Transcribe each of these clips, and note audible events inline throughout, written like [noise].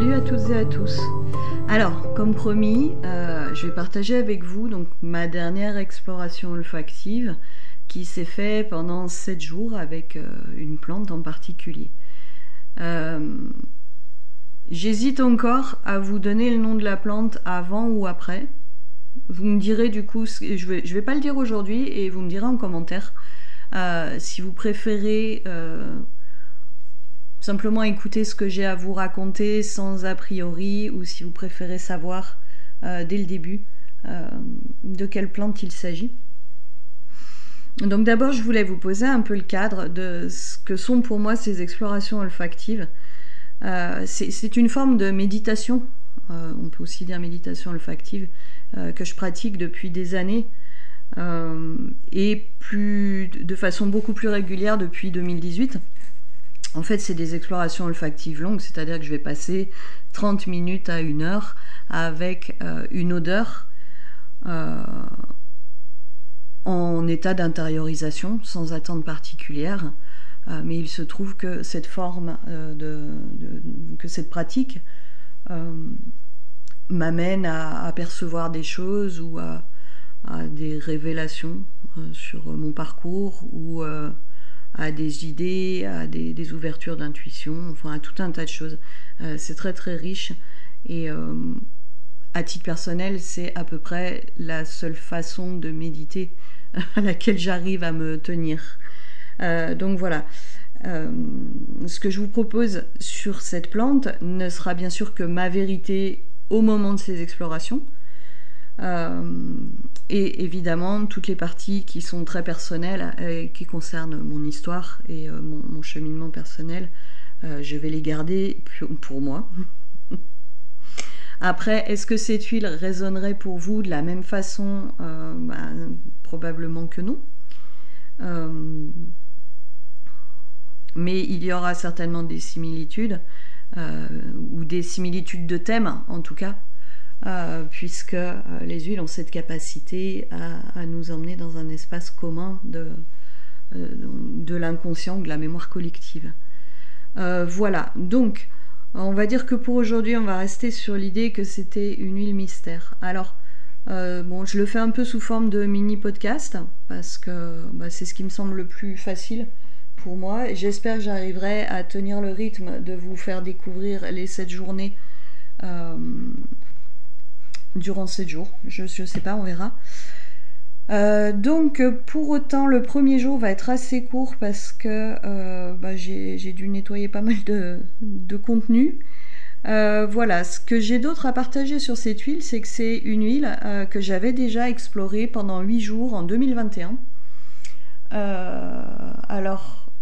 Salut à toutes et à tous. Alors, comme promis, euh, je vais partager avec vous donc ma dernière exploration olfactive qui s'est faite pendant 7 jours avec euh, une plante en particulier. Euh, j'hésite encore à vous donner le nom de la plante avant ou après. Vous me direz du coup, je vais, je vais pas le dire aujourd'hui et vous me direz en commentaire si vous préférez simplement écouter ce que j'ai à vous raconter sans a priori ou si vous préférez savoir euh, dès le début euh, de quelle plante il s'agit. Donc d'abord, je voulais vous poser un peu le cadre de ce que sont pour moi ces explorations olfactives. Euh, c'est une forme de méditation, on peut aussi dire méditation olfactive, que je pratique depuis des années et de façon beaucoup plus régulière depuis 2018. En fait, c'est des explorations olfactives longues, c'est-à-dire que je vais passer 30 minutes à une heure avec euh, une odeur euh, en état d'intériorisation, sans attente particulière. Euh, mais il se trouve que cette forme, de, que cette pratique m'amène à, percevoir des choses ou à, à des révélations sur mon parcours ou à des idées, à des, ouvertures d'intuition, enfin à tout un tas de choses. Euh, c'est très très riche et euh, à titre personnel, c'est à peu près la seule façon de méditer [laughs] à laquelle j'arrive à me tenir. Euh, donc voilà. ce que je vous propose sur cette plante ne sera bien sûr que ma vérité au moment de ces explorations. Et évidemment, toutes les parties qui sont très personnelles et qui concernent mon histoire et euh, mon, cheminement personnel, euh, je vais les garder pour moi. [laughs] Après, est-ce que cette huile résonnerait pour vous de la même façon? Euh, bah, Probablement que non. mais il y aura certainement des similitudes, ou des similitudes de thèmes en tout cas, euh, puisque euh, les huiles ont cette capacité à, nous emmener dans un espace commun de, euh, l'inconscient de la mémoire collective. voilà, donc on va dire que pour aujourd'hui on va rester sur l'idée que c'était une huile mystère. Alors, bon, je le fais un peu sous forme de mini podcast parce que bah, c'est ce qui me semble le plus facile pour moi. J'espère que j'arriverai à tenir le rythme de vous faire découvrir les 7 journées durant 7 jours. Je ne sais pas, on verra. Euh, donc pour autant le premier jour va être assez court parce que euh, bah, j'ai dû nettoyer pas mal de, contenu. Euh, voilà, ce que j'ai d'autre à partager sur cette huile, c'est que c'est une huile que j'avais déjà explorée pendant 8 jours en 2021. alors,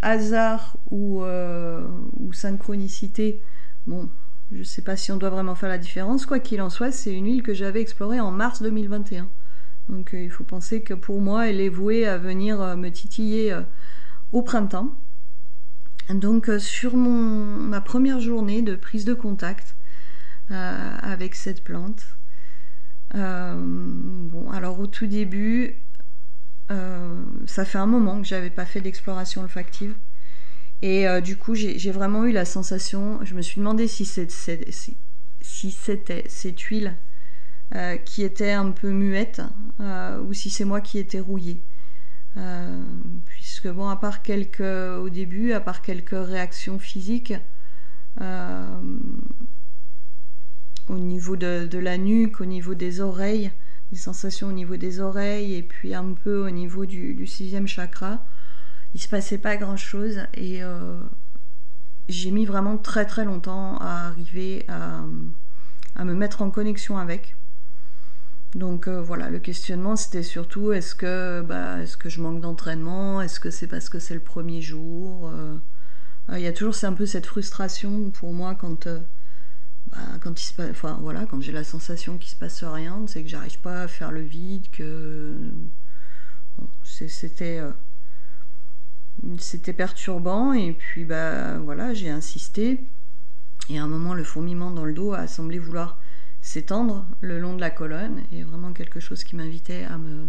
hasard ou, ou synchronicité, bon, je ne sais pas si on doit vraiment faire la différence. Quoi qu'il en soit, c'est une huile que j'avais explorée en mars 2021. Donc euh, il faut penser que pour moi, elle est vouée à venir euh, me titiller euh, au printemps. Donc sur mon, ma première journée de prise de contact avec cette plante, bon, alors au tout début, ça fait un moment que j'avais pas fait d'exploration olfactive. Et euh, du coup, j'ai vraiment eu la sensation, je me suis demandé si c'était si, cette huile euh, qui était un peu muette euh, ou si c'est moi qui étais rouillée. puisque bon, à part quelques, au début, à part quelques réactions physiques, au niveau de, la nuque, au niveau des oreilles, des sensations au niveau des oreilles et puis un peu au niveau du sixième chakra, il se passait pas grand chose et euh, j'ai mis vraiment très très longtemps à arriver à, me mettre en connexion avec. Donc euh, voilà, le questionnement c'était surtout est-ce que, bah, est que je manque d'entraînement? Est-ce que c'est parce que c'est le premier jour? Euh, Il y a toujours un peu cette frustration pour moi quand, bah, quand il se enfin, voilà, quand j'ai la sensation qu'il se passe rien, c'est que j'arrive pas à faire le vide, que c'était c'était perturbant et puis bah voilà, j'ai insisté. Et à un moment, le fourmillement dans le dos a semblé vouloir s'étendre le long de la colonne et vraiment quelque chose qui m'invitait à me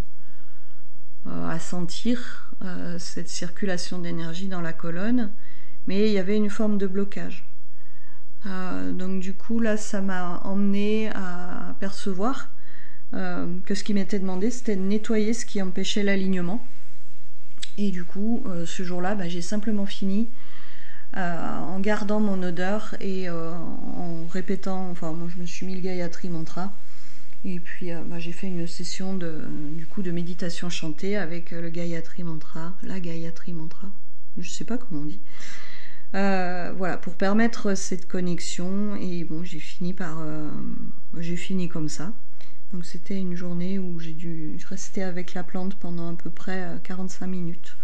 euh, à sentir euh, cette circulation d'énergie dans la colonne, mais il y avait une forme de blocage. donc du coup là ça m'a emmené à percevoir que ce qui m'était demandé c'était de nettoyer ce qui empêchait l'alignement. Et du coup ce jour-là bah, j'ai simplement fini en gardant mon odeur et en répétant, enfin moi je me suis mis le Gayatri Mantra et puis euh, bah, j'ai fait une session de, du coup, de méditation chantée avec euh, le Gayatri Mantra, la Gayatri Mantra, je sais pas comment on dit. Euh, voilà, pour permettre cette connexion. Et bon, j'ai fini par. j'ai fini comme ça. Donc c'était une journée où j'ai dû rester avec la plante pendant à peu près 45 minutes.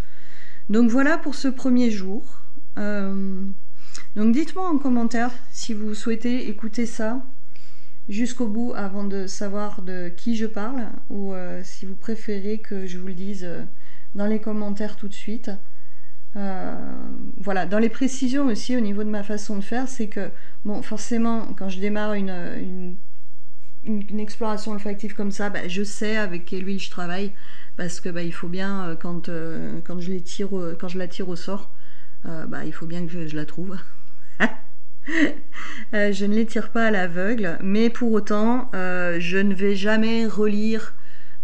Donc voilà pour ce premier jour. donc dites-moi en commentaire si vous souhaitez écouter ça jusqu'au bout avant de savoir de qui je parle ou euh, si vous préférez que je vous le dise euh, dans les commentaires tout de suite. Euh, voilà, dans les précisions aussi au niveau de ma façon de faire, c'est que, bon, forcément, quand je démarre une, exploration olfactive comme ça, bah, je sais avec quelle huile je travaille parce que bah, il faut bien, quand, quand, je les tire, quand je la tire au sort, bah, il faut bien que je la trouve. [laughs] Euh, je ne les tire pas à l'aveugle, mais pour autant, euh, je ne vais jamais relire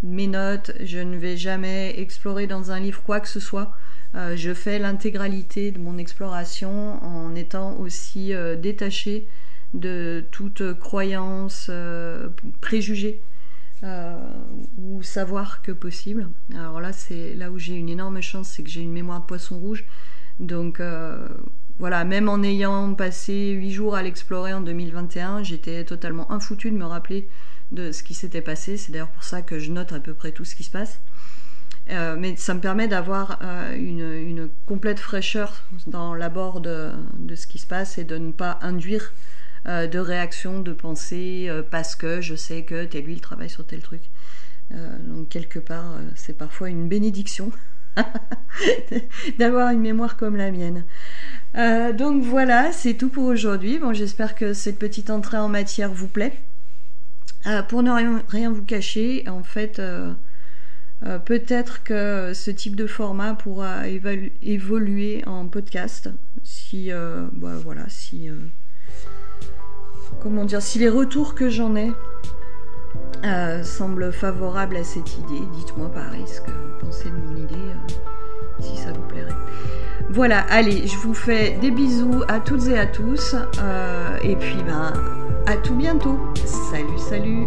mes notes, je ne vais jamais explorer dans un livre quoi que ce soit. Euh, je fais l'intégralité de mon exploration en étant aussi détachée de toute croyance préjugée ou savoir que possible. Alors là, c'est là où j'ai une énorme chance, c'est que j'ai une mémoire de poisson rouge. Donc voilà, même en ayant passé huit jours à l'explorer en 2021, j'étais totalement infoutu de me rappeler de ce qui s'était passé. C'est d'ailleurs pour ça que je note à peu près tout ce qui se passe. Euh, mais ça me permet d'avoir euh, une, complète fraîcheur dans l'abord de, ce qui se passe et de ne pas induire euh, de réaction, de pensée, parce que je sais que telle huile travaille sur tel truc. donc quelque part, c'est parfois une bénédiction [laughs] d'avoir une mémoire comme la mienne. Euh, donc voilà, c'est tout pour aujourd'hui. Bon, j'espère que cette petite entrée en matière vous plaît. Euh, pour ne rien, vous cacher, en fait, euh, peut-être que ce type de format pourra évoluer en podcast. Si, bah, voilà, si, comment dire, si les retours que j'en ai semblent favorables à cette idée, dites-moi pareil ce que vous pensez de mon idée, si ça vous plairait. Voilà, allez, je vous fais des bisous à toutes et à tous. Euh, et puis, ben, à tout bientôt. Salut, salut.